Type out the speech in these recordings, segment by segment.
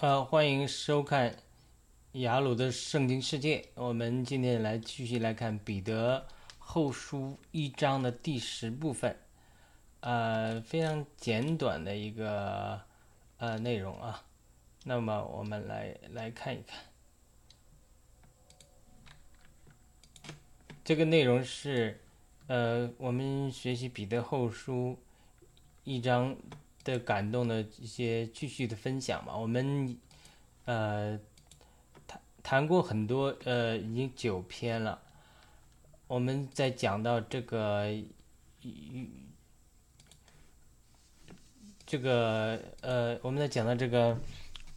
呃，欢迎收看雅鲁的圣经世界。我们今天来继续来看彼得后书一章的第十部分，呃，非常简短的一个呃内容啊。那么我们来来看一看，这个内容是呃，我们学习彼得后书一章。的感动的一些继续的分享嘛，我们呃谈谈过很多呃，已经九篇了。我们在讲到这个这个呃，我们在讲到这个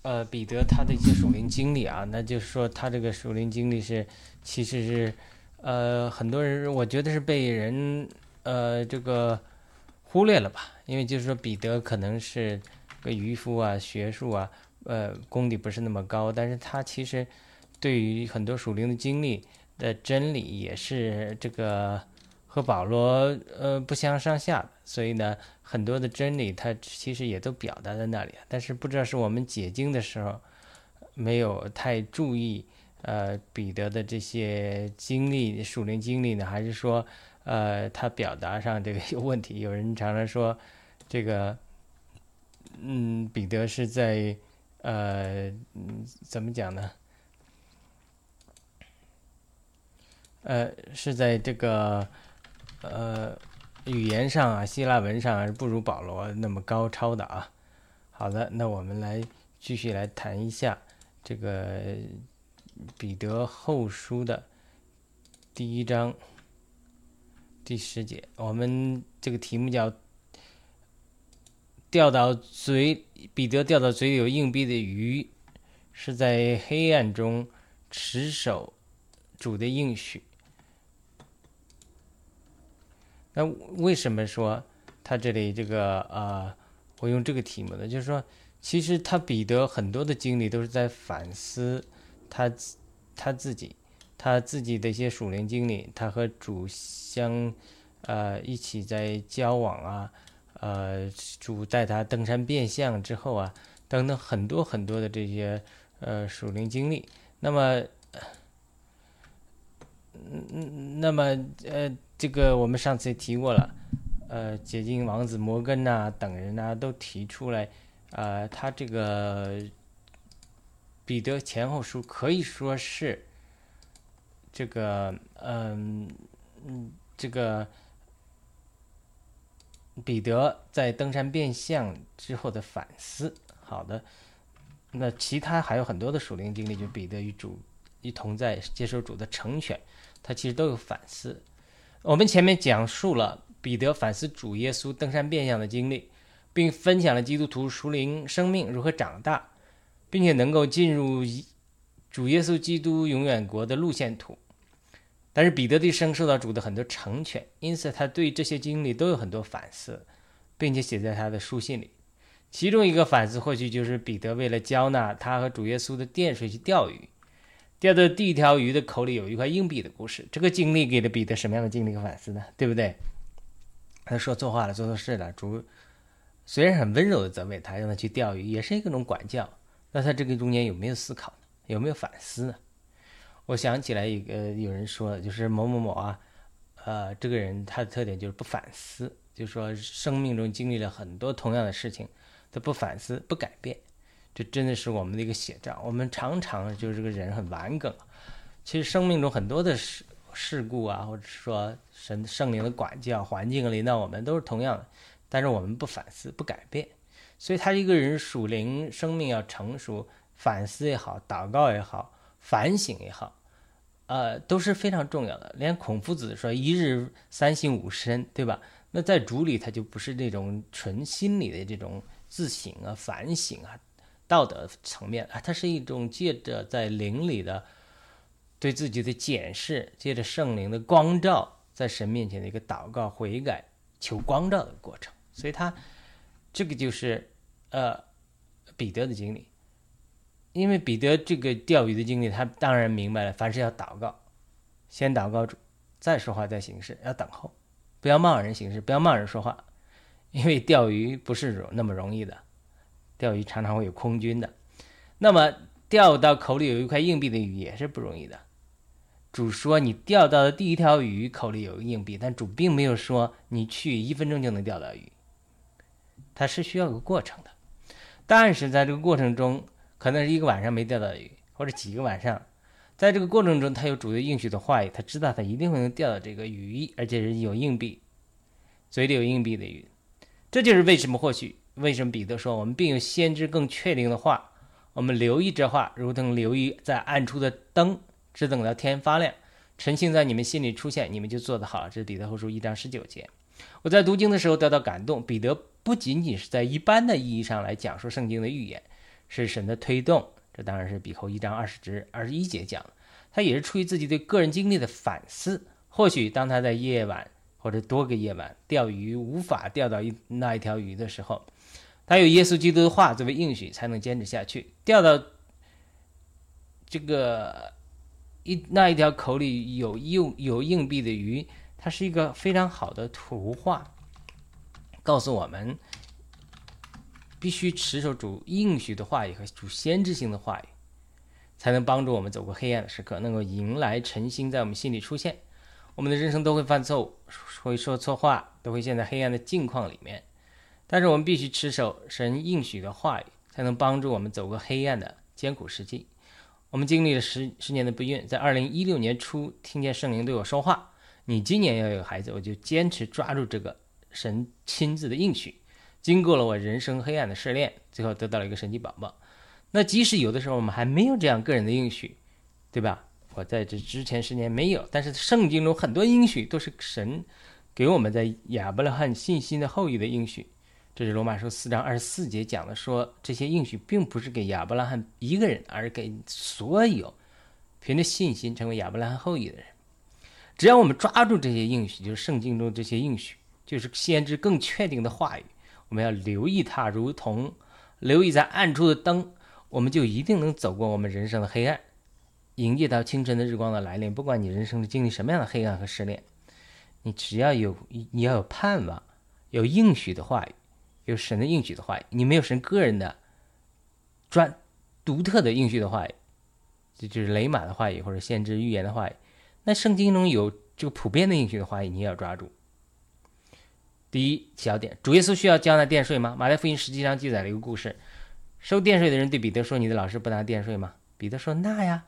呃彼得他的一些属灵经历啊，那就是说他这个属灵经历是其实是呃很多人我觉得是被人呃这个。忽略了吧，因为就是说彼得可能是个渔夫啊，学术啊，呃，功底不是那么高，但是他其实对于很多属灵的经历的真理也是这个和保罗呃不相上下，所以呢，很多的真理他其实也都表达在那里，但是不知道是我们解经的时候没有太注意呃彼得的这些经历属灵经历呢，还是说？呃，他表达上这个有问题。有人常常说，这个，嗯，彼得是在，呃，怎么讲呢？呃，是在这个，呃，语言上啊，希腊文上是不如保罗那么高超的啊。好的，那我们来继续来谈一下这个彼得后书的第一章。第十节，我们这个题目叫“掉到嘴彼得掉到嘴里有硬币的鱼，是在黑暗中持守主的应许”。那为什么说他这里这个啊，我用这个题目呢？就是说，其实他彼得很多的经历都是在反思他他自己。他自己的一些属灵经历，他和主相，呃，一起在交往啊，呃，主带他登山变相之后啊，等等很多很多的这些呃属灵经历。那么，嗯，那么呃，这个我们上次也提过了，呃，解经王子摩根呐等人呐都提出来，呃，他这个彼得前后书可以说是。这个，嗯嗯，这个彼得在登山变相之后的反思，好的，那其他还有很多的属灵经历，就彼得与主一同在接受主的成全，他其实都有反思。我们前面讲述了彼得反思主耶稣登山变相的经历，并分享了基督徒属灵生命如何长大，并且能够进入主耶稣基督永远国的路线图。但是彼得的一生受到主的很多成全，因此他对这些经历都有很多反思，并且写在他的书信里。其中一个反思或许就是彼得为了交纳他和主耶稣的电水去钓鱼，钓到第一条鱼的口里有一块硬币的故事。这个经历给了彼得什么样的经历和反思呢？对不对？他说错话了，做错事了。主虽然很温柔的责备他，让他去钓鱼，也是一种管教。那他这个中间有没有思考呢？有没有反思呢？我想起来一个有人说，就是某某某啊，呃，这个人他的特点就是不反思，就是说生命中经历了很多同样的事情，他不反思不改变，这真的是我们的一个写照。我们常常就是这个人很顽梗，其实生命中很多的事事故啊，或者说神圣灵的管教、环境临到我们都是同样的，但是我们不反思不改变，所以他一个人属灵生命要成熟，反思也好，祷告也好。反省也好，呃，都是非常重要的。连孔夫子说“一日三省吾身”，对吧？那在主里，他就不是那种纯心理的这种自省啊、反省啊、道德层面啊，它是一种借着在灵里的对自己的检视，借着圣灵的光照，在神面前的一个祷告、悔改、求光照的过程。所以，他这个就是呃彼得的经历。因为彼得这个钓鱼的经历，他当然明白了，凡事要祷告，先祷告主，再说话，再行事，要等候，不要贸然行事，不要贸然说话，因为钓鱼不是那么容易的，钓鱼常常会有空军的。那么钓到口里有一块硬币的鱼也是不容易的。主说你钓到的第一条鱼口里有个硬币，但主并没有说你去一分钟就能钓到鱼，它是需要个过程的。但是在这个过程中，可能是一个晚上没钓到鱼，或者几个晚上，在这个过程中，他有主动应许的话语，他知道他一定会能钓到这个鱼，而且是有硬币，嘴里有硬币的鱼。这就是为什么或许为什么彼得说我们并有先知更确定的话，我们留意这话，如同留意在暗处的灯。只等到天发亮，晨星在你们心里出现，你们就做得好。这是彼得后书一章十九节。我在读经的时候得到感动，彼得不仅仅是在一般的意义上来讲述圣经的预言，是神的推动。这当然是比后一章二十至二十一节讲，他也是出于自己对个人经历的反思。或许当他在夜晚或者多个夜晚钓鱼无法钓到一那一条鱼的时候，他有耶稣基督的话作为应许，才能坚持下去。钓到这个。一那一条口里有硬有硬币的鱼，它是一个非常好的图画，告诉我们必须持守主应许的话语和主先知性的话语，才能帮助我们走过黑暗的时刻，能够迎来晨星在我们心里出现。我们的人生都会犯错误，会说错话，都会陷在黑暗的境况里面，但是我们必须持守神应许的话语，才能帮助我们走过黑暗的艰苦时期。我们经历了十十年的不孕，在二零一六年初听见圣灵对我说话：“你今年要有孩子。”我就坚持抓住这个神亲自的应许。经过了我人生黑暗的试炼，最后得到了一个神奇宝宝。那即使有的时候我们还没有这样个人的应许，对吧？我在这之前十年没有，但是圣经中很多应许都是神给我们在亚伯拉罕信心的后裔的应许。这是罗马书四章二十四节讲的，说这些应许并不是给亚伯拉罕一个人，而是给所有凭着信心成为亚伯拉罕后裔的人。只要我们抓住这些应许，就是圣经中这些应许，就是先知更确定的话语，我们要留意它，如同留意在暗处的灯，我们就一定能走过我们人生的黑暗，迎接到清晨的日光的来临。不管你人生经历什么样的黑暗和失恋，你只要有你要有盼望，有应许的话语。有神的应许的话语，你没有神个人的专独特的应许的话语，这就是雷马的话语或者先知预言的话语。那圣经中有这个普遍的应许的话语，你也要抓住。第一小点，主耶稣需要交纳电税吗？马太福音实际上记载了一个故事：收电税的人对彼得说：“你的老师不拿电税吗？”彼得说：“那呀。”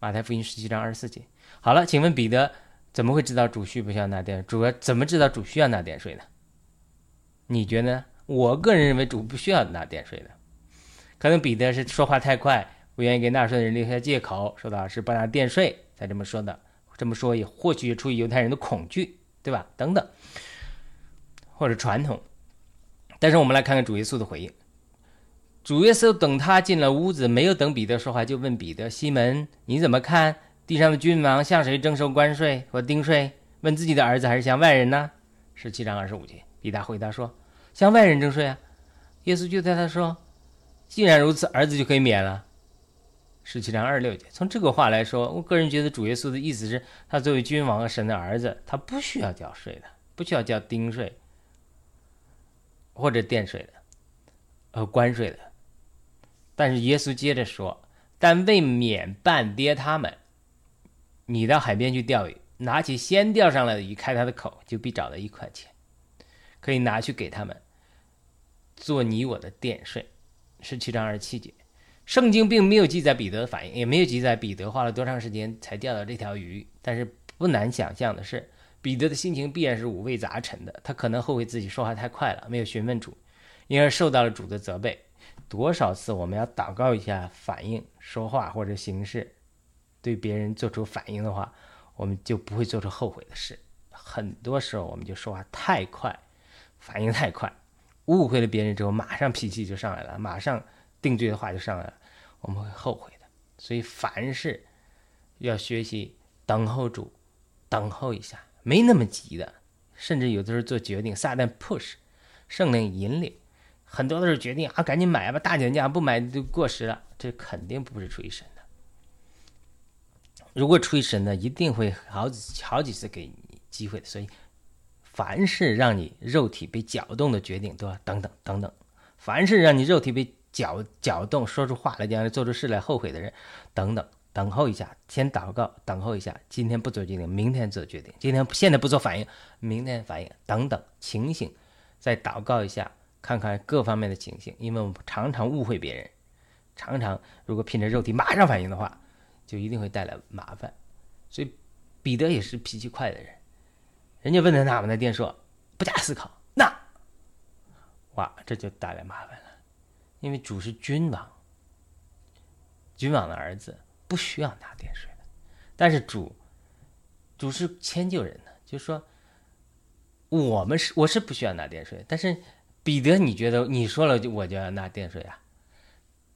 马太福音十七章二十四节。好了，请问彼得怎么会知道主需不需要拿电？主要怎么知道主需要拿电税呢？你觉得？我个人认为主不需要纳电税的，可能彼得是说话太快，不愿意给纳税的人留下借口，说到是不纳电税才这么说的。这么说也或许出于犹太人的恐惧，对吧？等等，或者传统。但是我们来看看主耶稣的回应。主耶稣等他进了屋子，没有等彼得说话，就问彼得：“西门，你怎么看？地上的君王向谁征收关税或丁税？问自己的儿子还是向外人呢？”十七章二十五节，彼得回答说。向外人征税啊！耶稣就对他说：“既然如此，儿子就可以免了。”十七章二十六节。从这个话来说，我个人觉得主耶稣的意思是，他作为君王和神的儿子，他不需要交税的，不需要交丁税或者电税的，呃，关税的。但是耶稣接着说：“但为免半跌他们，你到海边去钓鱼，拿起先钓上来的鱼，开他的口，就必找到一块钱。”可以拿去给他们做你我的电税，十七章二十七节。圣经并没有记载彼得的反应，也没有记载彼得花了多长时间才钓到这条鱼。但是不难想象的是，彼得的心情必然是五味杂陈的。他可能后悔自己说话太快了，没有询问主，因而受到了主的责备。多少次我们要祷告一下，反应说话或者行事，对别人做出反应的话，我们就不会做出后悔的事。很多时候我们就说话太快。反应太快，误会了别人之后，马上脾气就上来了，马上定罪的话就上来了，我们会后悔的。所以凡事要学习等候主，等候一下，没那么急的。甚至有的时候做决定，撒旦 push，圣灵引领，很多都是决定啊，赶紧买吧，大减价不买就过时了。这肯定不是出于神的。如果出于神的，一定会好几好几次给你机会的。所以。凡是让你肉体被搅动的决定，都要等等等等。凡是让你肉体被搅搅动，说出话来，将来做出事来后悔的人，等等，等候一下，先祷告，等候一下，今天不做决定，明天做决定，今天现在不做反应，明天反应，等等，情形，再祷告一下，看看各方面的情形，因为我们常常误会别人，常常如果凭着肉体马上反应的话，就一定会带来麻烦，所以彼得也是脾气快的人，人家问他哪门的店说，不加思考，那，哇，这就带来麻烦了。因为主是君王，君王的儿子不需要拿电税的，但是主，主是迁就人的，就是说，我们是我是不需要拿电税，但是彼得，你觉得你说了就我就要拿电税啊？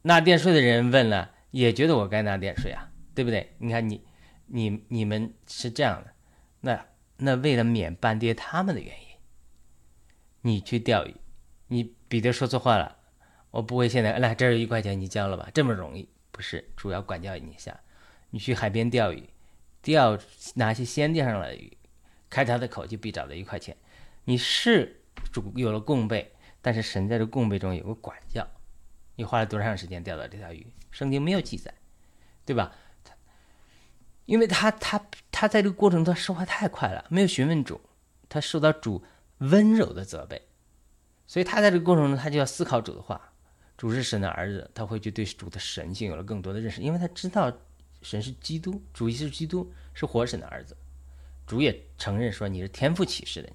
拿电税的人问了，也觉得我该拿电税啊，对不对？你看你你你们是这样的，那那为了免半跌他们的原因，你去钓鱼，你彼得说错话了。我不会现在来，这儿一块钱，你交了吧？这么容易？不是，主要管教你一下。你去海边钓鱼，钓拿些先钓上来的鱼，开他的口就必找到一块钱。你是主有了供备，但是神在这供备中有个管教。你花了多长时间钓到这条鱼？圣经没有记载，对吧？因为他他他在这个过程中他说话太快了，没有询问主，他受到主温柔的责备，所以他在这个过程中他就要思考主的话。主是神的儿子，他会去对主的神性有了更多的认识，因为他知道神是基督，主是基督，是活神的儿子。主也承认说你是天赋启示的，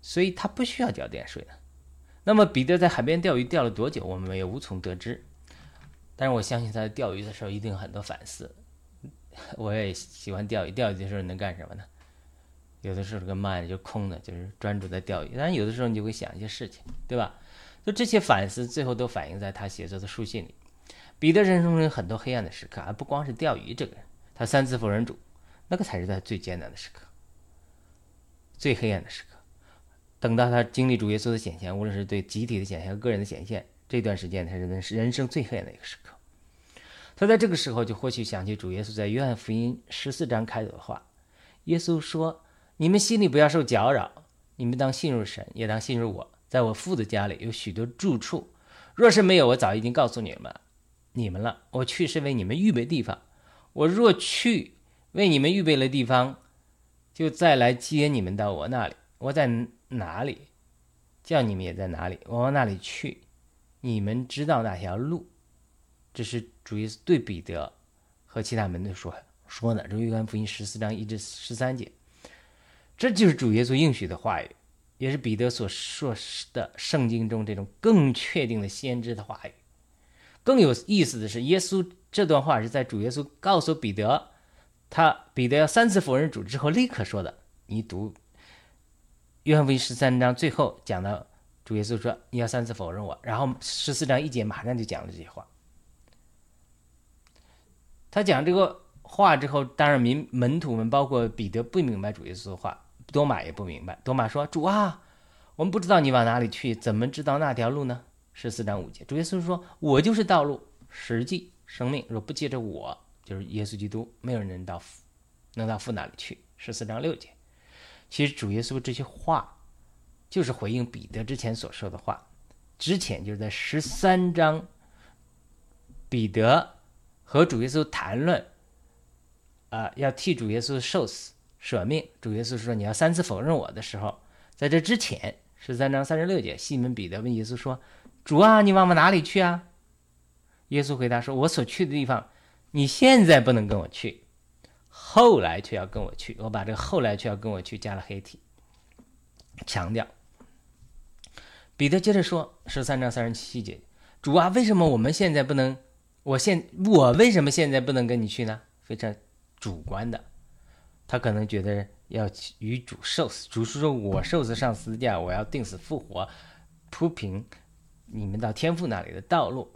所以他不需要交电税的。那么彼得在海边钓鱼钓了多久，我们也无从得知。但是我相信他在钓鱼的时候一定有很多反思。我也喜欢钓鱼，钓鱼的时候能干什么呢？有的时候这个 mind 就空的，就是专注在钓鱼。但是有的时候你就会想一些事情，对吧？就这些反思，最后都反映在他写作的书信里。彼得人生中有很多黑暗的时刻，而不光是钓鱼这个人，他三次否认主，那个才是他最艰难的时刻，最黑暗的时刻。等到他经历主耶稣的显现，无论是对集体的显现和个人的显现，这段时间才是人人生最黑暗的一个时刻。他在这个时候就或许想起主耶稣在约翰福音十四章开头的话：“耶稣说，你们心里不要受搅扰，你们当信入神，也当信入我。”在我父的家里有许多住处，若是没有，我早已经告诉你们，你们了。我去是为你们预备地方。我若去为你们预备了地方，就再来接你们到我那里。我在哪里，叫你们也在哪里。我往那里去，你们知道那条路。这是主耶稣对彼得和其他门徒说说的。这约翰福音十四章一至十三节，这就是主耶稣应许的话语。也是彼得所说的圣经中这种更确定的先知的话语。更有意思的是，耶稣这段话是在主耶稣告诉彼得，他彼得要三次否认主之后立刻说的。你读约翰福音十三章最后讲到主耶稣说你要三次否认我，然后十四章一节马上就讲了这些话。他讲这个话之后，当然民门徒们包括彼得不明白主耶稣的话。多马也不明白。多马说：“主啊，我们不知道你往哪里去，怎么知道那条路呢？”十四章五节，主耶稣说：“我就是道路、实际、生命。若不借着我，就是耶稣基督，没有人能到父，能到父那里去。”十四章六节，其实主耶稣这些话，就是回应彼得之前所说的话。之前就是在十三章，彼得和主耶稣谈论，啊，要替主耶稣受死。舍命，主耶稣说：“你要三次否认我的时候，在这之前，十三章三十六节，西门彼得问耶稣说：‘主啊，你往我哪里去啊？’耶稣回答说：‘我所去的地方，你现在不能跟我去，后来却要跟我去。’我把这个‘后来却要跟我去’加了黑体，强调。彼得接着说：‘十三章三十七节，主啊，为什么我们现在不能？我现我为什么现在不能跟你去呢？非常主观的。’他可能觉得要与主受死，主是说：“我受死上十字架，我要定死复活，铺平你们到天父那里的道路。”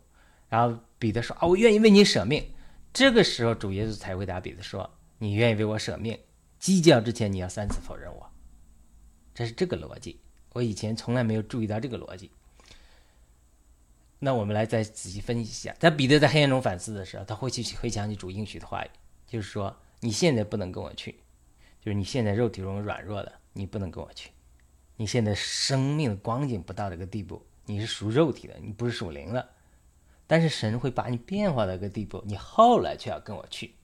然后彼得说：“啊，我愿意为你舍命。”这个时候，主耶稣才回答彼得说：“你愿意为我舍命？鸡叫之前，你要三次否认我。”这是这个逻辑。我以前从来没有注意到这个逻辑。那我们来再仔细分析一下，在彼得在黑暗中反思的时候，他会去回想起主应许的话语，就是说。你现在不能跟我去，就是你现在肉体中软弱的，你不能跟我去。你现在生命的光景不到这个地步，你是属肉体的，你不是属灵的，但是神会把你变化到一个地步，你后来却要跟我去。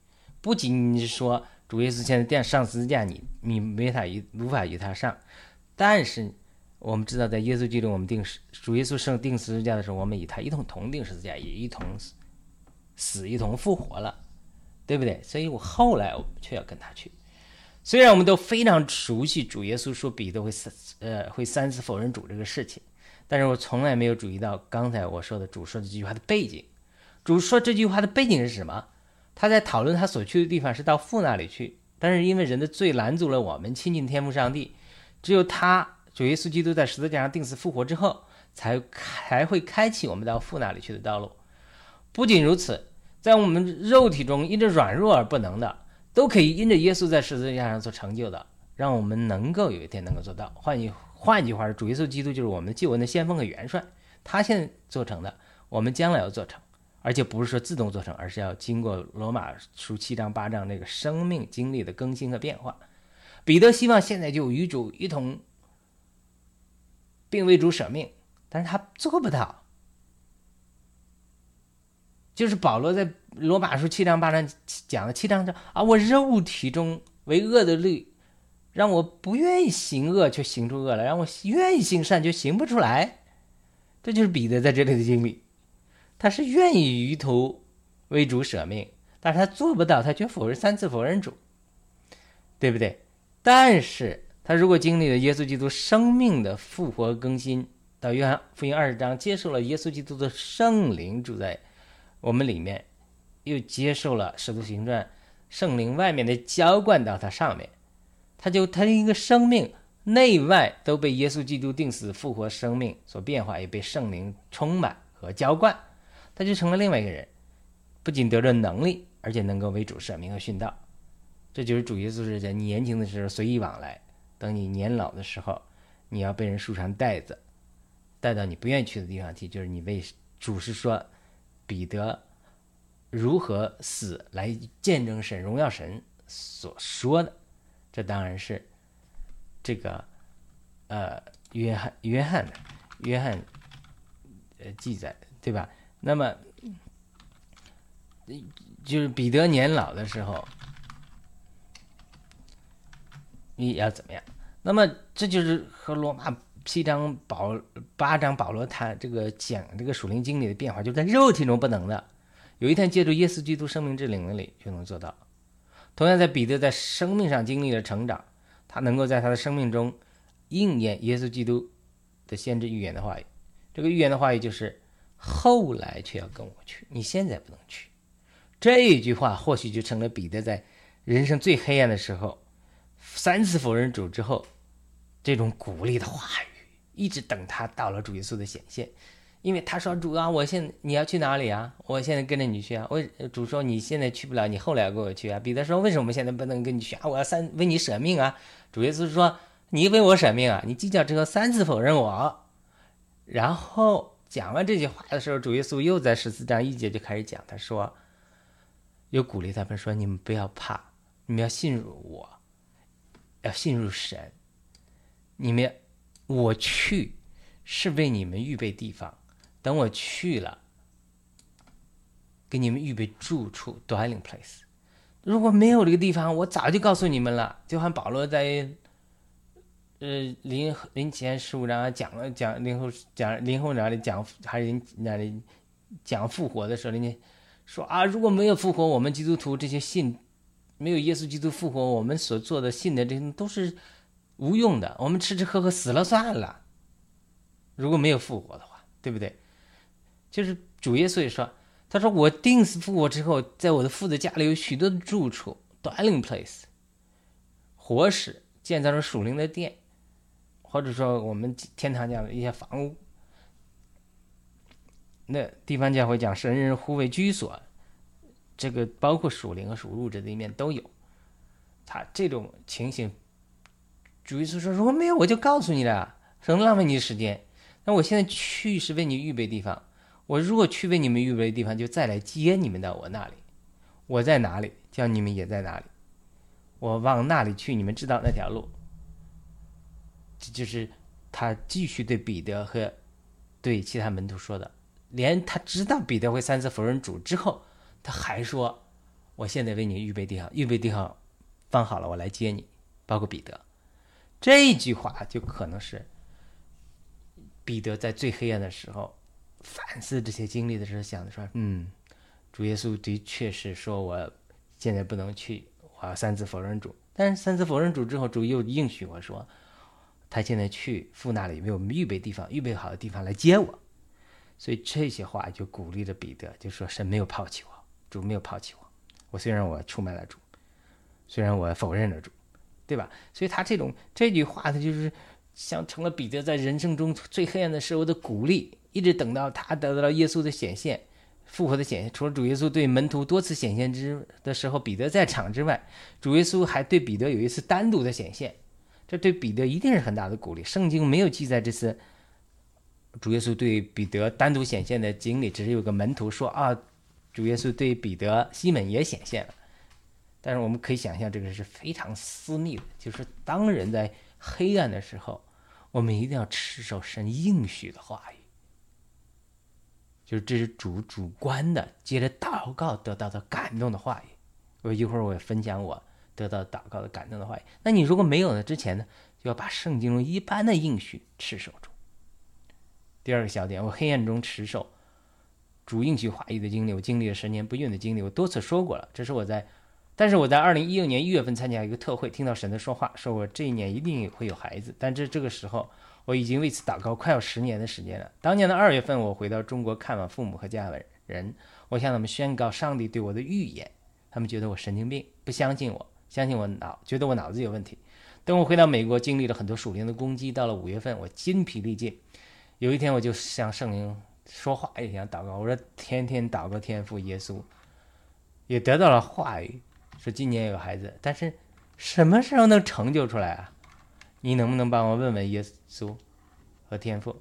不仅仅是说主耶稣现在垫上十字架，你你没法与无法与他上，但是我们知道，在耶稣基督我们定十主耶稣圣定十字架的时候，我们与他一同同定十字架，也一同死，一同复活了，对不对？所以我后来我却要跟他去。虽然我们都非常熟悉主耶稣说彼得会三呃会三次否认主这个事情，但是我从来没有注意到刚才我说的主说的这句话的背景。主说这句话的背景是什么？他在讨论他所去的地方是到父那里去，但是因为人的罪拦阻了我们亲近天父上帝，只有他主耶稣基督在十字架上定死复活之后，才才会开启我们到父那里去的道路。不仅如此，在我们肉体中因着软弱而不能的。都可以因着耶稣在十字架上所成就的，让我们能够有一天能够做到。换句换句话说，主耶稣基督就是我们救恩的先锋和元帅，他现在做成的，我们将来要做成，而且不是说自动做成，而是要经过罗马书七章八章那个生命经历的更新和变化。彼得希望现在就与主一同，并为主舍命，但是他做不到。就是保罗在罗马书七章八章讲的七章叫啊，我肉体中为恶的律，让我不愿意行恶，却行出恶来；让我愿意行善，却行不出来。这就是彼得在这里的经历。他是愿意于头为主舍命，但是他做不到，他却否认三次否认主，对不对？但是他如果经历了耶稣基督生命的复活更新，到约翰福音二十章接受了耶稣基督的圣灵住在。我们里面又接受了《使徒行传》圣灵外面的浇灌到它上面，它就它一个生命内外都被耶稣基督定死复活生命所变化，也被圣灵充满和浇灌，他就成了另外一个人，不仅得着能力，而且能够为主舍命和殉道。这就是主耶稣是在年轻的时候随意往来，等你年老的时候，你要被人束上带子，带到你不愿意去的地方去，就是你为主是说。彼得如何死来见证神荣耀神所说的，这当然是这个呃约翰约翰的约翰呃记载对吧？那么就是彼得年老的时候，你要怎么样？那么这就是和罗马。七章保八章保罗他这个讲这个属灵经历的变化，就在肉体中不能的，有一天借助耶稣基督生命之灵里就能做到。同样，在彼得在生命上经历了成长，他能够在他的生命中应验耶稣基督的先知预言的话语。这个预言的话语就是后来却要跟我去，你现在不能去。这一句话或许就成了彼得在人生最黑暗的时候三次否认主之后这种鼓励的话语。一直等他到了主耶稣的显现，因为他说：“主啊，我现你要去哪里啊？我现在跟着你去啊。”为主说：“你现在去不了，你后来跟我去啊。”彼得说：“为什么现在不能跟你去啊？我要三为你舍命啊！”主耶稣说：“你为我舍命啊？你计较之后三次否认我。”然后讲完这句话的时候，主耶稣又在十四章一节就开始讲，他说：“又鼓励他们说：你们不要怕，你们要信入我，要信入神，你们。”我去是为你们预备地方，等我去了，给你们预备住处 （dwelling place）。如果没有这个地方，我早就告诉你们了。就像保罗在呃临临前十五章讲了讲临后讲临后哪里讲还是哪里讲复活的时候，人家说啊，如果没有复活，我们基督徒这些信没有耶稣基督复活，我们所做的信的这些都是。无用的，我们吃吃喝喝死了算了。如果没有复活的话，对不对？就是主耶稣也说，他说我定死复活之后，在我的父的家里有许多的住处 （dwelling place），活使建造了属灵的殿，或者说我们天堂讲的一些房屋。那地方教会讲神人护卫居所，这个包括属灵和属物质的一面都有。他这种情形。主耶稣说：“如果没有，我就告诉你了，省得浪费你的时间。那我现在去是为你预备地方。我如果去为你们预备地方，就再来接你们到我那里。我在哪里，叫你们也在哪里。我往那里去，你们知道那条路。这就是他继续对彼得和对其他门徒说的。连他知道彼得会三次否认主之后，他还说：“我现在为你预备地方，预备地方放好了，我来接你。”包括彼得，这句话就可能是彼得在最黑暗的时候反思这些经历的时候想的说：“嗯，主耶稣的确是说我现在不能去，我要三次否认主。但是三次否认主之后，主又应许我说，他现在去父那里为我们预备地方，预备好的地方来接我。”所以这些话就鼓励着彼得，就说神没有抛弃我，主没有抛弃我。我虽然我出卖了主，虽然我否认了主，对吧？所以他这种这句话，他就是像成了彼得在人生中最黑暗的时候的鼓励。一直等到他得到了耶稣的显现、复活的显现。除了主耶稣对门徒多次显现之的时候，彼得在场之外，主耶稣还对彼得有一次单独的显现，这对彼得一定是很大的鼓励。圣经没有记载这次。主耶稣对彼得单独显现的经历，只是有个门徒说啊，主耶稣对彼得、西门也显现了。但是我们可以想象，这个是非常私密的，就是当人在黑暗的时候，我们一定要持守神应许的话语，就是这是主主观的，接着祷告得到的感动的话语。我一会儿我分享我得到祷告的感动的话语。那你如果没有呢？之前呢，就要把圣经中一般的应许持守住。第二个小点，我黑暗中持守主应许话语的经历，我经历了十年不孕的经历，我多次说过了。这是我在，但是我在二零一六年一月份参加一个特会，听到神的说话，说我这一年一定会有孩子。但这这个时候，我已经为此祷告快要十年的时间了。当年的二月份，我回到中国看望父母和家人，我向他们宣告上帝对我的预言，他们觉得我神经病，不相信我，相信我脑，觉得我脑子有问题。等我回到美国，经历了很多属灵的攻击，到了五月份，我筋疲力尽。有一天，我就向圣灵说话，也想祷告。我说：“天天祷告天父耶稣，也得到了话语，说今年有孩子。但是什么时候能成就出来啊？你能不能帮我问问耶稣和天父，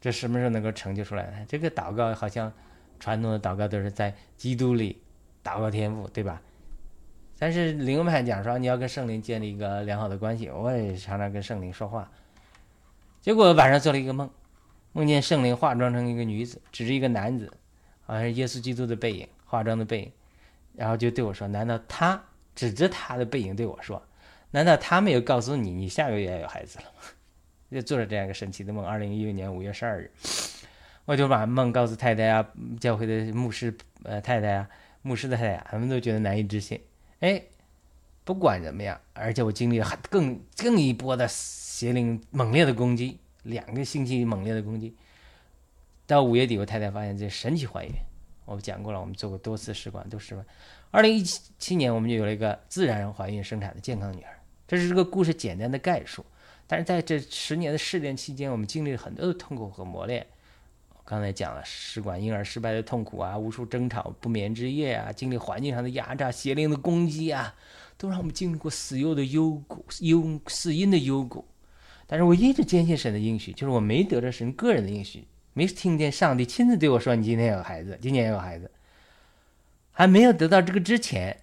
这什么时候能够成就出来呢？这个祷告好像传统的祷告都是在基督里祷告天父，对吧？但是灵派讲说你要跟圣灵建立一个良好的关系，我也常常跟圣灵说话。”结果晚上做了一个梦，梦见圣灵化妆成一个女子，指着一个男子，好像是耶稣基督的背影，化妆的背影，然后就对我说：“难道他指着他的背影对我说，难道他没有告诉你，你下个月要有孩子了吗？” 就做了这样一个神奇的梦。二零一六年五月十二日，我就把梦告诉太太啊，教会的牧师呃太太啊，牧师的太太，他们都觉得难以置信。哎，不管怎么样，而且我经历了更更一波的。邪灵猛烈的攻击，两个星期猛烈的攻击，到五月底，我太太发现这神奇怀孕。我们讲过了，我们做过多次试管，都失败。二零一七年，我们就有了一个自然怀孕生产的健康女儿。这是这个故事简单的概述。但是在这十年的试炼期间，我们经历了很多的痛苦和磨练。我刚才讲了试管婴儿失败的痛苦啊，无数争吵、不眠之夜啊，经历环境上的压榨、邪灵的攻击啊，都让我们经历过死忧的幽谷、幽死因的幽谷。但是我一直坚信神的应许，就是我没得着神个人的应许，没听见上帝亲自对我说：“你今天有孩子，今年有孩子。”还没有得到这个之前，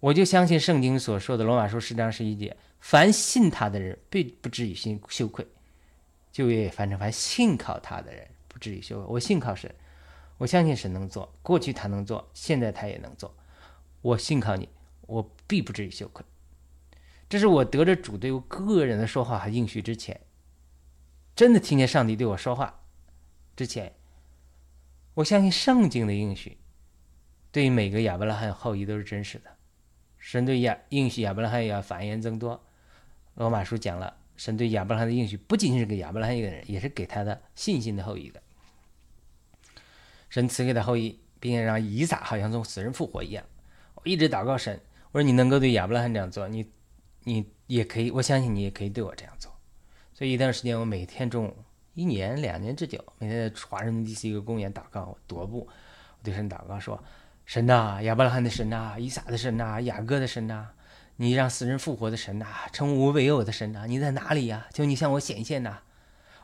我就相信圣经所说的《罗马书》十章十一节：“凡信他的人，必不至于心羞愧。”就业翻成“凡信靠他的人，不至于羞愧。”我信靠神，我相信神能做，过去他能做，现在他也能做。我信靠你，我必不至于羞愧。这是我得着主对我个人的说话和应许之前，真的听见上帝对我说话之前，我相信圣经的应许，对于每个亚伯拉罕后裔都是真实的。神对亚应许亚伯拉罕要繁衍增多。罗马书讲了，神对亚伯拉罕的应许不仅仅是给亚伯拉罕一个人，也是给他的信心的后裔的。神赐给他后裔，并且让以撒好像从死人复活一样。我一直祷告神，我说你能够对亚伯拉罕这样做，你。你也可以，我相信你也可以对我这样做。所以一段时间，我每天中午，一年两年之久，每天在华盛顿 DC 一个公园祷告我踱步，我对神祷告说：“神呐，亚伯拉罕的神呐，以撒的神呐，雅各的神呐，你让死人复活的神呐，称我为我的神呐，你在哪里呀？求你向我显现呐！”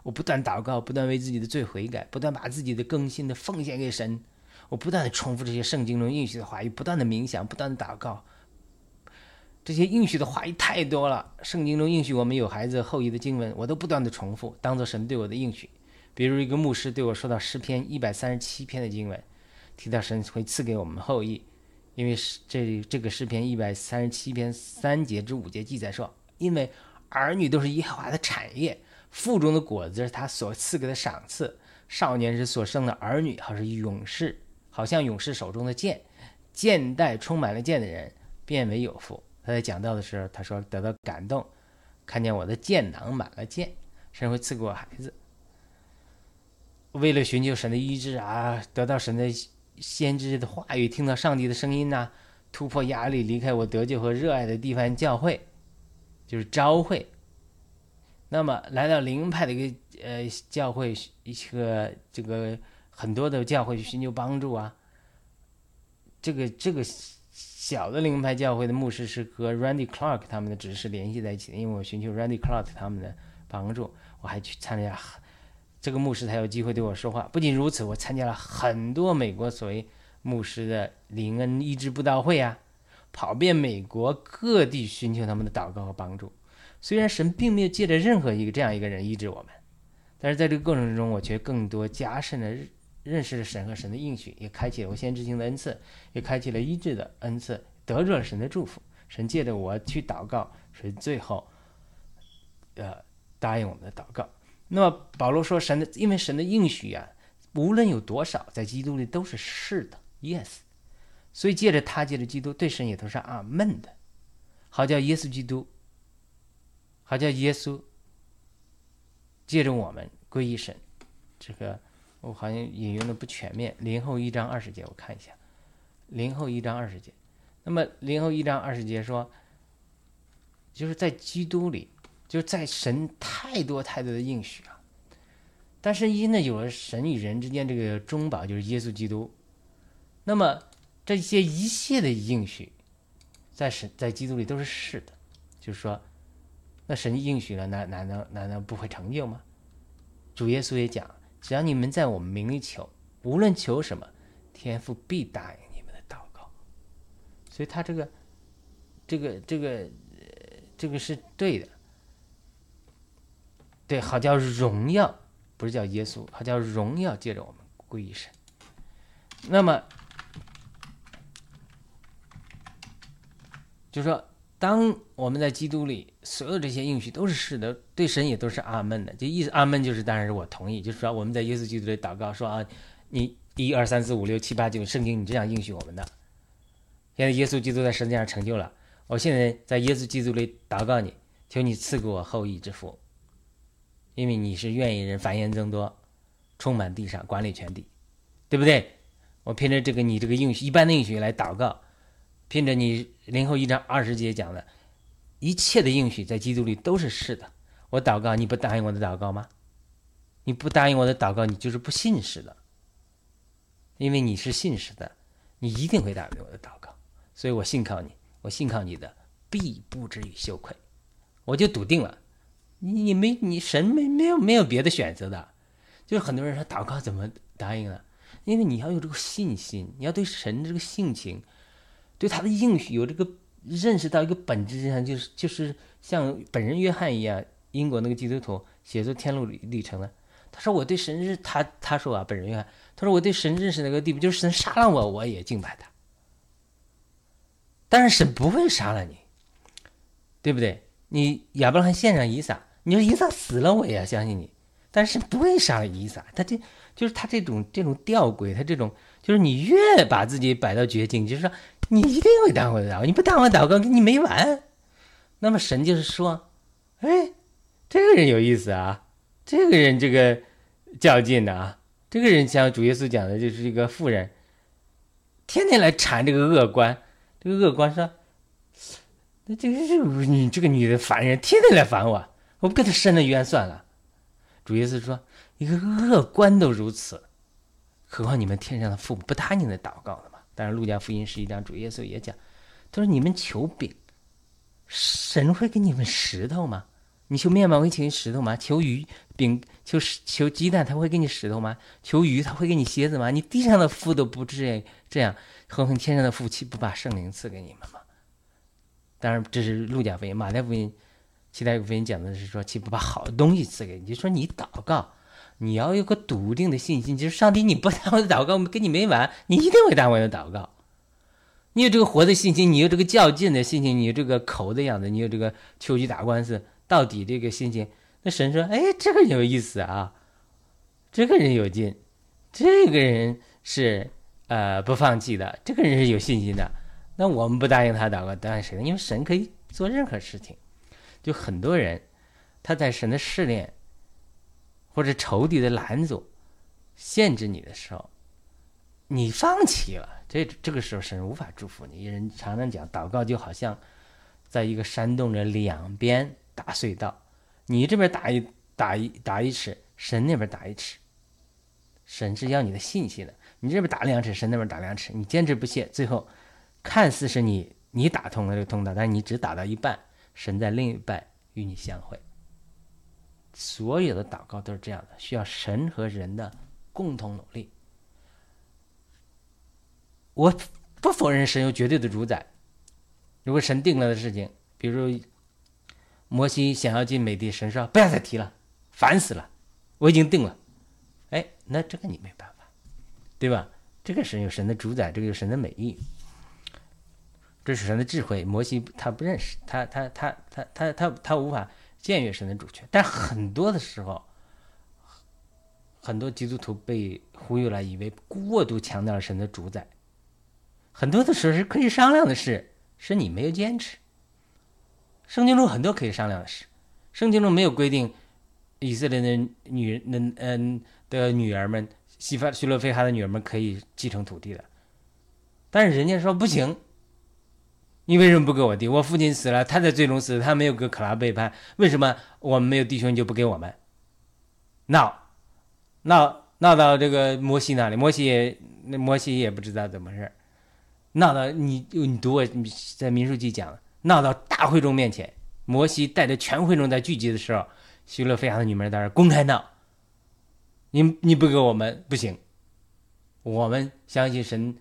我不断祷告，不断为自己的罪悔改，不断把自己的更新的奉献给神。我不断的重复这些圣经中应许的话语，不断的冥想，不断的祷告。这些应许的话语太多了，圣经中应许我们有孩子后裔的经文，我都不断的重复，当做神对我的应许，比如一个牧师对我说到诗篇一百三十七篇的经文，提到神会赐给我们后裔，因为是这这个诗篇一百三十七篇三节至五节记载说，因为儿女都是耶和华的产业，腹中的果子是他所赐给的赏赐，少年时所生的儿女，好是勇士，好像勇士手中的剑，剑带充满了剑的人，变为有福。他在讲到的时候，他说得到感动，看见我的剑囊满了剑，神会赐给我孩子。为了寻求神的医治啊，得到神的先知的话语，听到上帝的声音呐，突破压力，离开我得救和热爱的地方教会，就是召会。那么来到灵派的一个呃教会，一个这个很多的教会去寻求帮助啊。这个这个小的灵派教会的牧师是和 Randy Clark 他们的指示联系在一起的，因为我寻求 Randy Clark 他们的帮助，我还去参加。这个牧师才有机会对我说话。不仅如此，我参加了很多美国所谓牧师的灵恩医治布道会啊，跑遍美国各地寻求他们的祷告和帮助。虽然神并没有借着任何一个这样一个人医治我们，但是在这个过程中，我却更多加深了认识了神和神的应许，也开启了我先知性的恩赐，也开启了医治的恩赐，得着了神的祝福。神借着我去祷告，神最后，呃，答应我们的祷告。那么保罗说：“神的，因为神的应许啊，无论有多少，在基督里都是是的，yes。所以借着他，借着基督，对神也都是阿门的。好叫耶稣基督，好叫耶稣借着我们归一神。这个我好像引用的不全面。零后一章二十节，我看一下。零后一章二十节。那么零后一章二十节说，就是在基督里。”就是在神太多太多的应许啊，但是因呢有了神与人之间这个中保，就是耶稣基督，那么这些一切的应许，在神在基督里都是是的，就是说，那神应许了，难难道难道不会成就吗？主耶稣也讲，只要你们在我们名里求，无论求什么，天父必答应你们的祷告。所以他这个这个这个这个是对的。对，好叫荣耀，不是叫耶稣，好叫荣耀，借着我们归于神。那么，就说，当我们在基督里，所有这些应许都是是的，对神也都是阿门的。就意思，阿门就是当然是我同意，就是说我们在耶稣基督里祷告，说啊，你一二三四五六七八九，圣经你这样应许我们的。现在耶稣基督在世界上成就了，我现在在耶稣基督里祷告你，求你赐给我后裔之福。因为你是愿意人繁衍增多，充满地上，管理全地，对不对？我凭着这个你这个应许一般的应许来祷告，凭着你零后一章二十节讲的，一切的应许在基督里都是是的。我祷告，你不答应我的祷告吗？你不答应我的祷告，你就是不信实的。因为你是信实的，你一定会答应我的祷告。所以我信靠你，我信靠你的，必不至于羞愧。我就笃定了。你没你神没没有没有别的选择的，就是很多人说祷告怎么答应了？因为你要有这个信心，你要对神这个性情，对他的应许有这个认识到一个本质上，就是就是像本人约翰一样，英国那个基督徒写作《天路历程》的，他说我对神认他他说啊，本人约翰他说我对神认识那个地步，就是神杀了我我也敬拜他，但是神不会杀了你，对不对？你亚伯拉罕献上以撒。你说以撒死了，我也要相信你，但是不会杀了以撒。他这就是他这种这种吊诡，他这种就是你越把自己摆到绝境，就是说你一定会当我的祷告，你不当我祷告，你没完。那么神就是说，哎，这个人有意思啊，这个人这个较劲的啊，这个人像主耶稣讲的，就是一个妇人，天天来缠这个恶官，这个恶官说，那这个是你这个女的烦人，天天来烦我。我不跟她伸了冤算了。主耶稣说：“一个恶官都如此，何况你们天上的父母不答应的祷告了吗？”但是路加福音十一章，主耶稣也讲：“他说你们求饼，神会给你们石头吗？你求面包会给你石头吗？求鱼饼，求求鸡蛋，他会给你石头吗？求鱼，他会给你蝎子吗？你地上的父都不这这样，何况天上的父岂不把圣灵赐给你们吗？”当然，这是路加福音，马太福音。其他福音讲的是说，岂不把好东西赐给你？就说你祷告，你要有个笃定的信心，就是上帝，你不答我的祷告，我跟你没完，你一定会答我的祷告。你有这个活的信心，你有这个较劲的信心，你有这个口的样子，你有这个秋菊打官司到底这个心情。那神说：“哎，这个人有意思啊，这个人有劲，这个人是呃不放弃的，这个人是有信心的。那我们不答应他祷告，答应谁呢？因为神可以做任何事情。就很多人他在神的试炼或者仇敌的拦阻、限制你的时候，你放弃了。”这这个时候，神无法祝福你。人常常讲，祷告就好像在一个山洞的两边打隧道，你这边打一打一打一尺，神那边打一尺。神是要你的信心的，你这边打两尺，神那边打两尺，你坚持不懈，最后看似是你你打通了这个通道，但是你只打到一半，神在另一半与你相会。所有的祷告都是这样的，需要神和人的共同努力。我不否认神有绝对的主宰。如果神定了的事情，比如摩西想要进美帝，神说不要再提了，烦死了，我已经定了。哎，那这个你没办法，对吧？这个神有神的主宰，这个有神的美意，这是神的智慧。摩西他不认识，他他他他他他他无法僭越神的主权。但很多的时候，很多基督徒被忽悠了，以为过度强调了神的主宰。很多的时候是可以商量的事，是你没有坚持。圣经中很多可以商量的事，圣经中没有规定以色列的女人、嗯的女儿们，西法希罗非哈的女儿们可以继承土地的。但是人家说不行，你为什么不给我弟？我父亲死了，他在最终死，他没有跟可拉背叛，为什么我们没有弟兄就不给我们？闹，闹闹到这个摩西那里，摩西也那摩西也不知道怎么回事。闹到你，你读我在民书记讲，闹到大会众面前，摩西带着全会众在聚集的时候，希勒菲亚的女儿在那公开闹。你你不给我们不行，我们相信神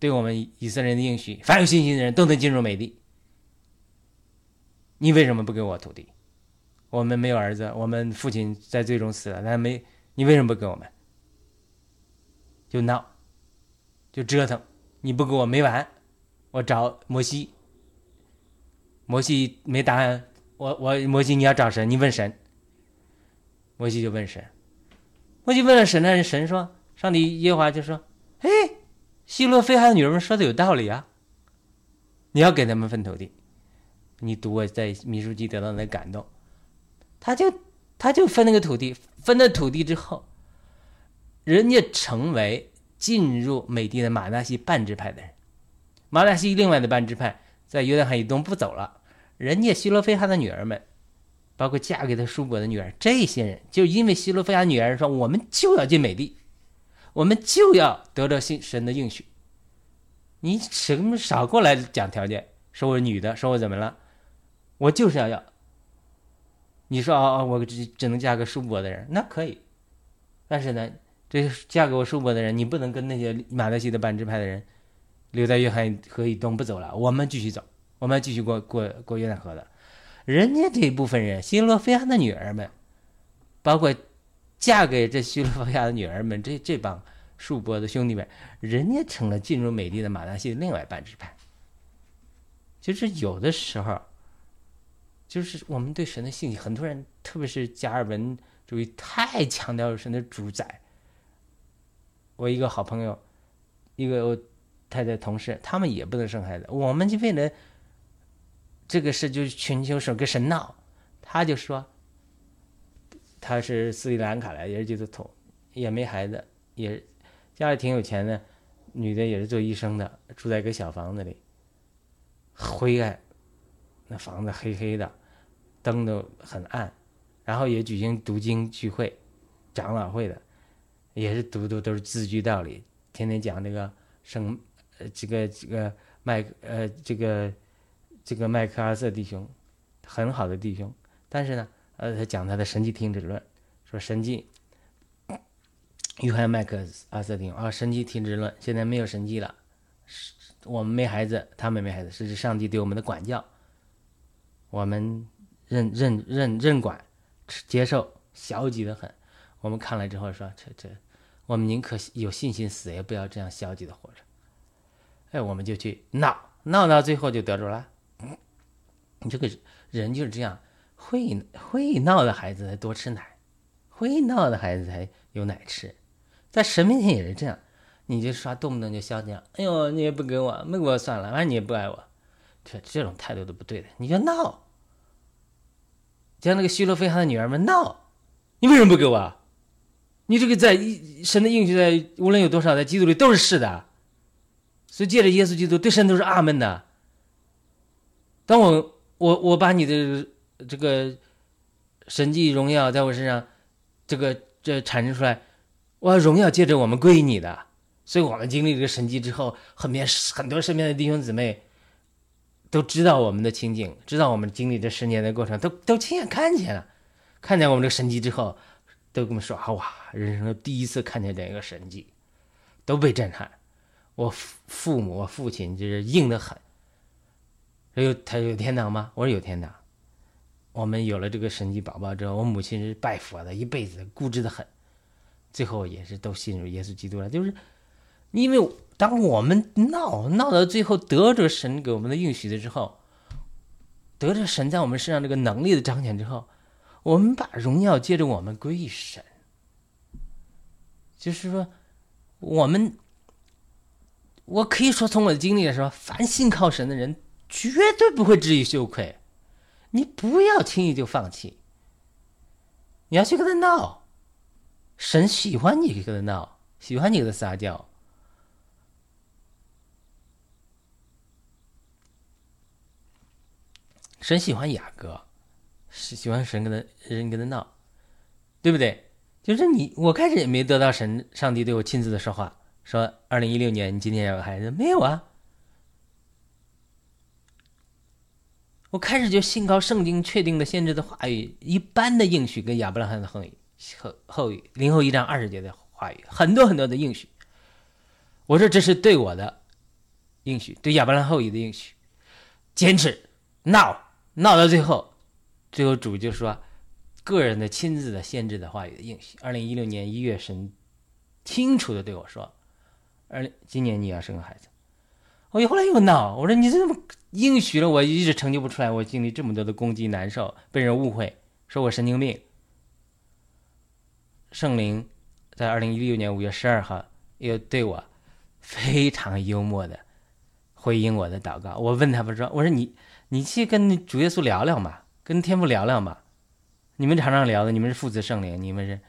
对我们以色列人的应许，凡有信心的人都能进入美地。你为什么不给我土地？我们没有儿子，我们父亲在最终死了，但没你为什么不给我们？就闹，就折腾。你不给我没完，我找摩西，摩西没答案，我我摩西你要找神，你问神，摩西就问神，摩西问了神呢，神说，上帝耶和华就说，哎，希罗非哈的女儿们说的有道理啊，你要给他们分土地，你读我在秘书记得到的感动，他就他就分那个土地，分了土地之后，人家成为。进入美地的马纳西半支派的人，马纳西另外的半支派在约旦河以东不走了。人家希罗菲哈的女儿们，包括嫁给他叔伯的女儿，这些人就因为希罗菲哈女儿说，我们就要进美地，我们就要得到信神的应许。你什么少过来讲条件，说我女的，说我怎么了？我就是要要。你说哦哦，我只只能嫁个叔伯的人，那可以，但是呢？这嫁给我叔伯的人，你不能跟那些马德西的半支派的人留在约翰河以东不走了。我们继续走，我们继续过过过约旦河的。人家这一部分人，新罗菲亚的女儿们，包括嫁给这西罗菲亚的女儿们，这这帮叔伯的兄弟们，人家成了进入美丽的马达西的另外半支派。就是有的时候，就是我们对神的信息，很多人，特别是加尔文主义，太强调神的主宰。我一个好朋友，一个太太同事，他们也不能生孩子。我们就为了这个事，就寻求神跟神闹。他就说，他是斯里兰卡来，也是基督徒，也没孩子，也家里挺有钱的，女的也是做医生的，住在一个小房子里，灰暗，那房子黑黑的，灯都很暗，然后也举行读经聚会，长老会的。也是读读都是字句道理，天天讲这个圣，呃，这个这个麦，呃，这个这个麦克阿瑟弟兄，很好的弟兄。但是呢，呃，他讲他的神迹停止论，说神迹，约翰麦克阿瑟弟兄啊，神迹停止论，现在没有神迹了，是我们没孩子，他们没孩子，是上帝对我们的管教，我们任任任任管，接受，消极的很。我们看了之后说，这这，我们宁可有信心死，也不要这样消极的活着。哎，我们就去闹闹到最后就得着了。你这个人就是这样，会会闹的孩子才多吃奶，会闹的孩子才有奶吃。在神面前也是这样，你就说动不动就消极，哎呦，你也不给我，没给我算了，反正你也不爱我，这这种态度都不对的。你就闹，像那个虚罗非常的女儿们闹，你为什么不给我？你这个在神的应许在无论有多少，在基督里都是是的，所以借着耶稣基督对神都是阿门的。当我。我我把你的这个神迹荣耀在我身上，这个这产生出来，我荣耀借着我们归你的，所以我们经历这个神迹之后，很多很多身边的弟兄姊妹都知道我们的情景，知道我们经历这十年的过程，都都亲眼看见了，看见我们这个神迹之后，都跟我们说啊哇，人生第一次看见这样一个神迹，都被震撼。我父母我父亲就是硬得很。有他有天堂吗？我说有天堂。我们有了这个神迹宝宝之后，我母亲是拜佛的，一辈子固执的很，最后也是都信入耶稣基督了。就是因为当我们闹闹到最后得着神给我们的应许的之后，得着神在我们身上这个能力的彰显之后，我们把荣耀接着我们归于神。就是说，我们我可以说从我的经历来说，凡信靠神的人。绝对不会至于羞愧，你不要轻易就放弃。你要去跟他闹，神喜欢你跟他闹，喜欢你跟他撒娇。神喜欢雅各，喜欢神跟他人跟他闹，对不对？就是你，我开始也没得到神上帝对我亲自的说话，说二零一六年你今天要有孩子没有啊？我开始就信靠圣经确定的先知的话语，一般的应许跟亚伯拉罕的后裔后后裔零后一章二十节的话语，很多很多的应许。我说这是对我的应许，对亚伯拉罕后裔的应许。坚持闹闹到最后，最后主就说个人的亲自的先知的话语的应许。二零一六年一月，神清楚的对我说：“二零今年你要生个孩子。”我后来又闹，我说你这么应许了，我一直成就不出来，我经历这么多的攻击难受，被人误会，说我神经病。圣灵在二零一六年五月十二号又对我非常幽默的回应我的祷告。我问他们说：“我说你你去跟主耶稣聊聊嘛，跟天父聊聊嘛，你们常常聊的，你们是父子圣灵，你们是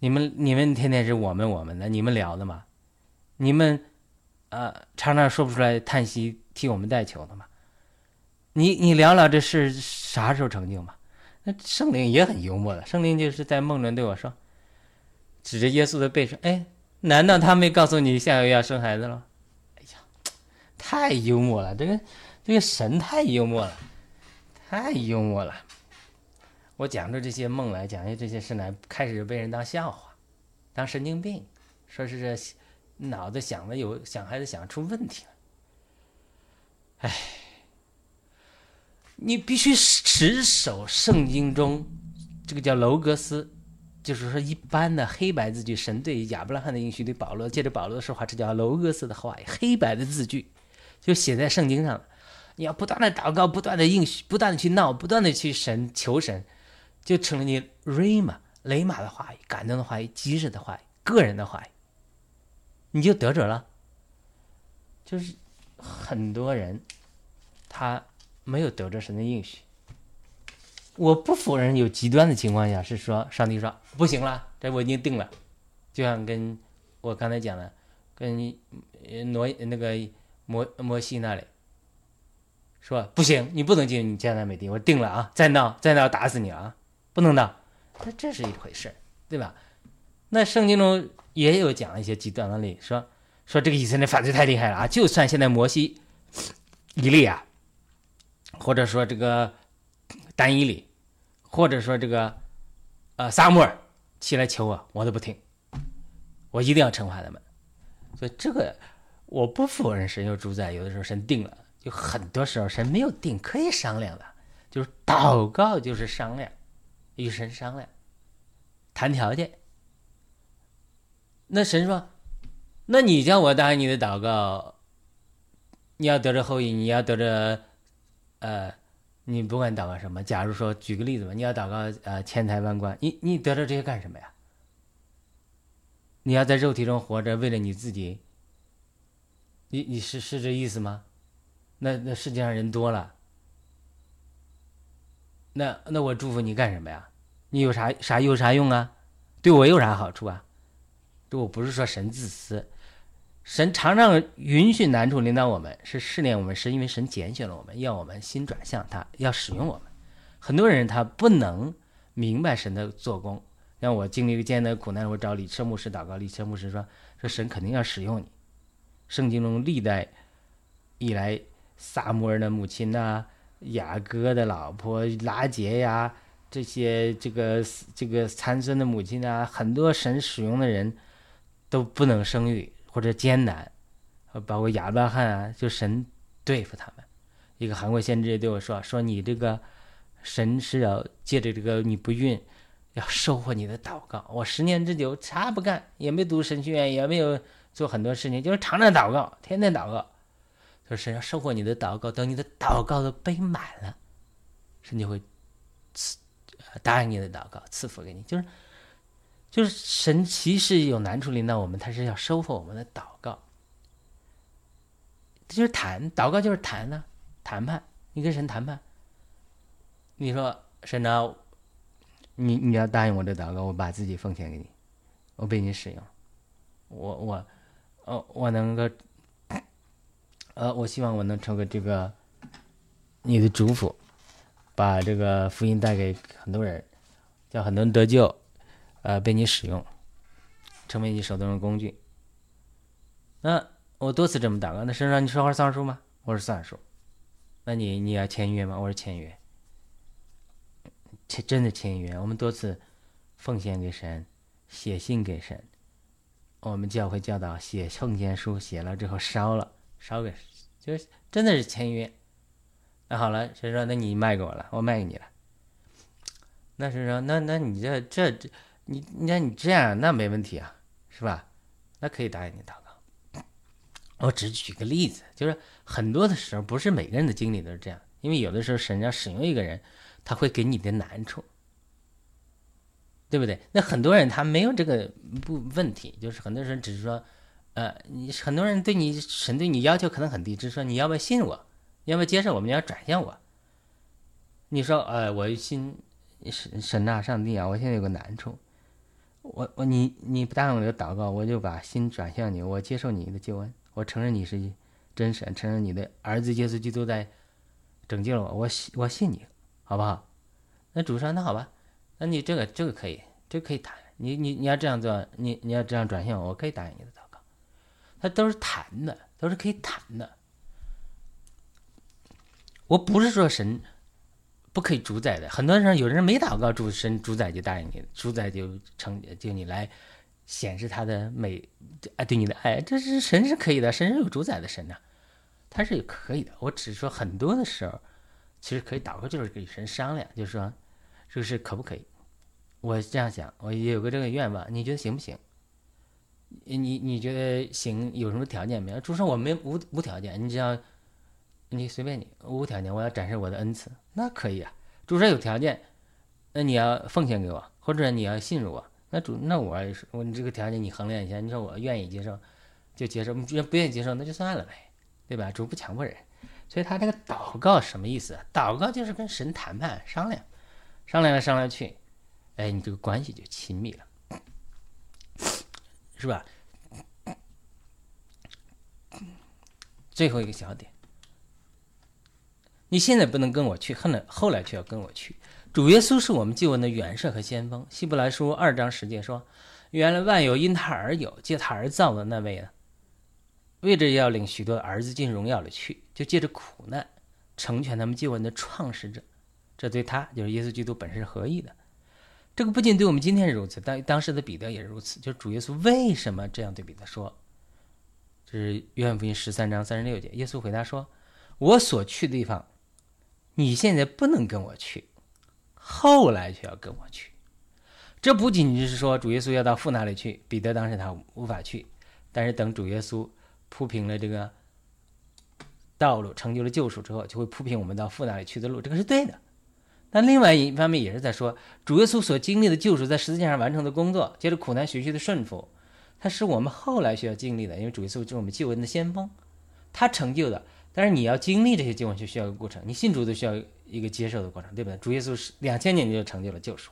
你们你们天天是我们我们的，你们聊的嘛，你们。”呃，常常说不出来，叹息替我们带球的嘛。你你聊聊这事啥时候成就嘛？那圣灵也很幽默的，圣灵就是在梦中对我说，指着耶稣的背说：“哎，难道他没告诉你下个月要生孩子了？”哎呀，太幽默了，这个这个神太幽默了，太幽默了。我讲着这些梦来，讲着这些事来，开始被人当笑话，当神经病，说是这。脑子想的有想孩子想出问题了，哎，你必须持守圣经中这个叫楼格斯，就是说一般的黑白字句。神对亚伯拉罕的应许，对保罗借着保罗的说话，这叫楼格斯的话语，黑白的字句就写在圣经上了你要不断的祷告，不断的应许，不断的去闹，不断的去神求神，就成了你雷玛雷玛的话语，感动的话语，及时的话语，个人的话语。你就得着了，就是很多人他没有得着神的应许。我不否认有极端的情况下是说上帝说不行了，这我已经定了，就像跟我刚才讲的，跟挪那个摩摩西那里说不行，你不能进你迦南美地，我定了啊，再闹再闹打死你啊，不能闹，那这是一回事对吧？那圣经中。也有讲一些极端的例，说说这个以色列犯罪太厉害了啊！就算现在摩西、以利亚，或者说这个单以里，或者说这个呃撒母耳起来求我，我都不听，我一定要惩罚他们。所以这个我不否认神有主宰，有的时候神定了，就很多时候神没有定，可以商量的，就是祷告就是商量，与神商量。谈条件。那神说：“那你叫我答应你的祷告，你要得着后裔，你要得着，呃，你不管祷告什么。假如说举个例子吧，你要祷告呃千财万贯，你你得着这些干什么呀？你要在肉体中活着，为了你自己。你你是是这意思吗？那那世界上人多了，那那我祝福你干什么呀？你有啥啥有啥用啊？对我有啥好处啊？”这我不是说神自私，神常常允许难处临到我们，是试炼我们，是因为神拣选了我们，要我们心转向他，要使用我们。很多人他不能明白神的做工，让我经历一个艰难苦难，我找李车牧师祷告，李车牧师说说神肯定要使用你。圣经中历代以来，撒母耳的母亲呐，雅各的老婆拉杰呀，这些这个这个参孙的母亲啊，很多神使用的人。都不能生育或者艰难，包括亚伯拉罕啊，就神对付他们。一个韩国先知对我说：“说你这个神是要借着这个你不孕，要收获你的祷告。我十年之久啥不干，也没读神学院，也没有做很多事情，就是常常祷告，天天祷告。说神要收获你的祷告，等你的祷告都背满了，神就会赐答应你的祷告，赐福给你。就是。”就是神其实有难处临到我们，他是要收获我们的祷告。就是谈祷告，就是谈呢，谈判。你跟神谈判，你说神呢，你你要答应我的祷告，我把自己奉献给你，我被你使用，我我，呃，我能够，呃，我希望我能成为这个你的祝福，把这个福音带给很多人，叫很多人得救。呃，被你使用，成为你手中的工具。那我多次这么祷告，那神让你说话算数吗？我说算数。那你你要签约吗？我说签约。签真的签约。我们多次奉献给神，写信给神。我们教会教导写奉献书，写了之后烧了，烧给，就是真的是签约。那好了，神说那你卖给我了，我卖给你了。那神说那那你这这这。你，那你这样那没问题啊，是吧？那可以答应你祷告。我只举个例子，就是很多的时候，不是每个人的经历都是这样，因为有的时候神要使用一个人，他会给你的难处，对不对？那很多人他没有这个不问题，就是很多人只是说，呃，你很多人对你神对你要求可能很低，只是说你要不要信我，要不要接受我们，要转向我。你说，呃，我信神神啊，上帝啊，我现在有个难处。我我你你不答应我的祷告，我就把心转向你，我接受你的救恩，我承认你是真神，承认你的儿子耶稣基督在拯救了我，我信我信你，好不好？那主说那好吧，那你这个这个可以，这个可以谈，你你你要这样做，你你要这样转向我，我可以答应你的祷告，他都是谈的，都是可以谈的。我不是说神。不可以主宰的，很多人有人没祷告主神主宰就答应你，主宰就成就你来显示他的美啊，对你的爱，这是神是可以的，神是有主宰的神呐，他是可以的。我只是说很多的时候，其实可以祷告，就是跟神商量，就是说这个事可不可以？我这样想，我有个这个愿望，你觉得行不行？你你觉得行？有什么条件没有？主说我没无无条件，你只要。你随便你无条件，我要展示我的恩赐，那可以啊。主说有条件，那你要奉献给我，或者你要信任我，那主那我我你这个条件你衡量一下，你说我愿意接受就接受，不不愿意接受那就算了呗，对吧？主不强迫人，所以他这个祷告什么意思？祷告就是跟神谈判商量，商量来商量去，哎，你这个关系就亲密了，是吧？最后一个小点。你现在不能跟我去，后来后来却要跟我去。主耶稣是我们救恩的元帅和先锋。希伯来书二章十节说：“原来万有因他而有，借他而造的那位呢，为着要领许多儿子进荣耀里去，就借着苦难成全他们救恩的创始者。这对他就是耶稣基督本身是合意的。这个不仅对我们今天是如此，当当时的彼得也是如此。就是主耶稣为什么这样对彼得说？这是约翰福音十三章三十六节。耶稣回答说：‘我所去的地方。’你现在不能跟我去，后来就要跟我去。这不仅仅是说主耶稣要到父那里去，彼得当时他无法去，但是等主耶稣铺平了这个道路，成就了救赎之后，就会铺平我们到父那里去的路，这个是对的。但另外一方面也是在说，主耶稣所经历的救赎，在十字架上完成的工作，接着苦难学习的顺服，它是我们后来需要经历的，因为主耶稣就是我们救恩的先锋，他成就的。但是你要经历这些救恩，就需要一个过程，你信主都需要一个接受的过程，对不对？主耶稣是两千年就成就了救赎。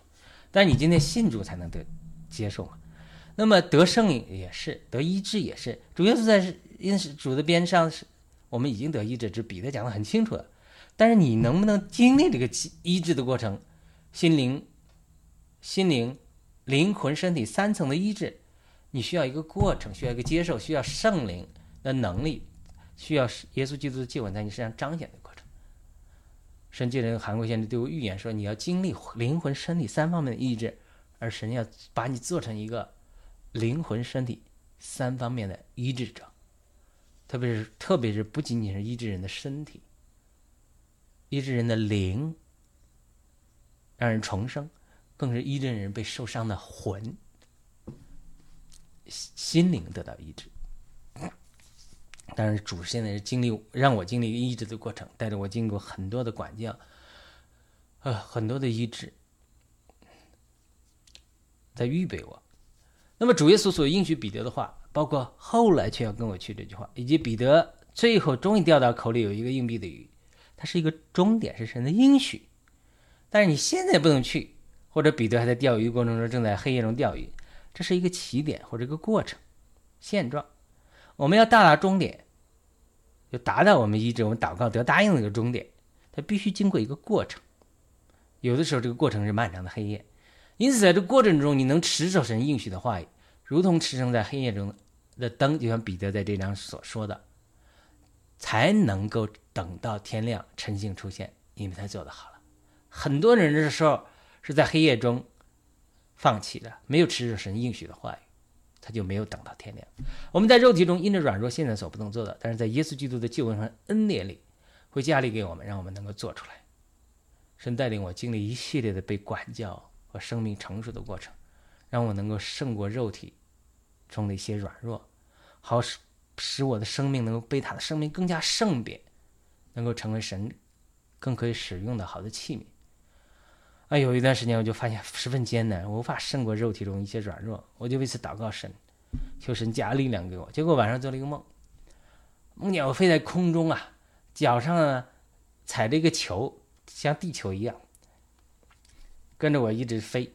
但是你今天信主才能得接受嘛？那么得圣灵也是，得医治也是。主耶稣在因是主的边上是，我们已经得医治，这彼得讲的很清楚了。但是你能不能经历这个医治的过程？心灵、心灵、灵魂、身体三层的医治，你需要一个过程，需要一个接受，需要圣灵的能力，需要耶稣基督的救恩在你身上彰显的过程。神借着韩国先生对我预言说：“你要经历灵魂、身体三方面的医治，而神要把你做成一个灵魂、身体三方面的医治者。特别是，特别是不仅仅是医治人的身体，医治人的灵，让人重生，更是医治人被受伤的魂、心灵得到医治。”但是主现在是经历让我经历一个医治的过程，带着我经过很多的管教，呃，很多的医治，在预备我。那么主耶稣所应许彼得的话，包括后来却要跟我去这句话，以及彼得最后终于掉到口里有一个硬币的鱼，它是一个终点，是神的应许。但是你现在不能去，或者彼得还在钓鱼过程中正在黑夜中钓鱼，这是一个起点或者一个过程现状。我们要到达终点，就达到我们一直、我们祷告得答应的一个终点，它必须经过一个过程。有的时候，这个过程是漫长的黑夜，因此在这过程中，你能持守神应许的话语，如同持守在黑夜中的灯，就像彼得在这章所说的，才能够等到天亮，晨星出现，因为他做的好了。很多人的时候是在黑夜中放弃的，没有持守神应许的话语。他就没有等到天亮。我们在肉体中因着软弱，现在所不能做的，但是在耶稣基督的救恩和恩典里，会加力给我们，让我们能够做出来。神带领我经历一系列的被管教和生命成熟的过程，让我能够胜过肉体中的一些软弱，好使使我的生命能够被他的生命更加圣别，能够成为神更可以使用的好的器皿。哎，有一段时间我就发现十分艰难，我无法胜过肉体中一些软弱，我就为此祷告神，求神加力量给我。结果晚上做了一个梦，梦见我飞在空中啊，脚上踩着一个球，像地球一样，跟着我一直飞，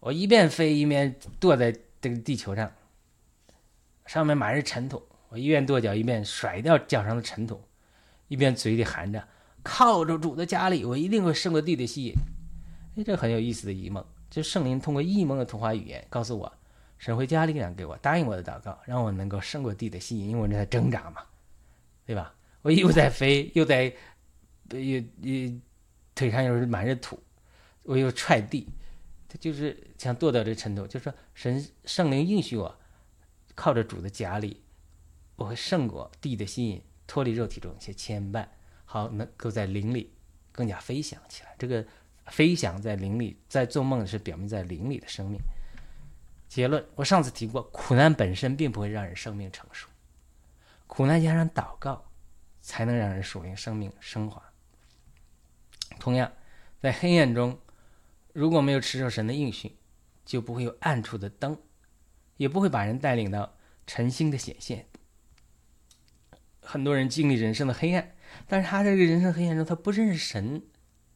我一边飞一边跺在这个地球上，上面满是尘土，我一边跺脚一边甩掉脚上的尘土，一边嘴里喊着：“靠着主的加力，我一定会胜过地的吸引。”哎，这很有意思的一梦，就圣灵通过异梦的图画语言告诉我，神会加力量给我，答应我的祷告，让我能够胜过地的吸引，因为我正在挣扎嘛，对吧？我又在飞，又在，又又腿上又是满是土，我又踹地，他就是想跺到这尘土，就说神圣灵应许我，靠着主的加力，我会胜过地的吸引，脱离肉体中一些牵绊，好能够在灵里更加飞翔起来。这个。飞翔在灵里，在做梦是表明在灵里的生命。结论：我上次提过，苦难本身并不会让人生命成熟，苦难加上祷告，才能让人属灵生命升华。同样，在黑暗中，如果没有持守神的应许，就不会有暗处的灯，也不会把人带领到晨星的显现。很多人经历人生的黑暗，但是他在这个人生黑暗中，他不认识神、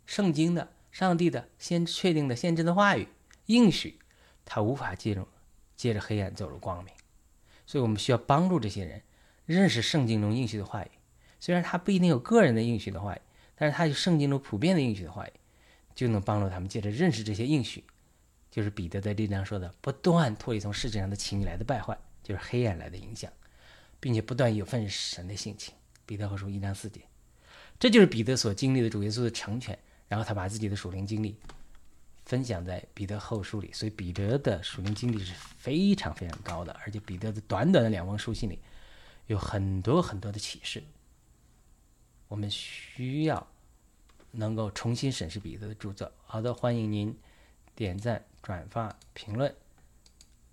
圣经的。上帝的先确定的先知的话语应许，他无法进入借着黑暗走入光明，所以我们需要帮助这些人认识圣经中应许的话语。虽然他不一定有个人的应许的话语，但是他有圣经中普遍的应许的话语，就能帮助他们借着认识这些应许，就是彼得在这章说的，不断脱离从世界上的情欲来的败坏，就是黑暗来的影响，并且不断有份神的性情。彼得和书一章四节，这就是彼得所经历的主耶稣的成全。然后他把自己的属灵经历分享在彼得后书里，所以彼得的属灵经历是非常非常高的，而且彼得的短短的两封书信里有很多很多的启示。我们需要能够重新审视彼得的著作。好的，欢迎您点赞。转发、评论，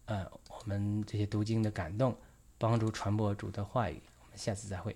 呃，我们这些读经的感动，帮助传播主的话语。我们下次再会。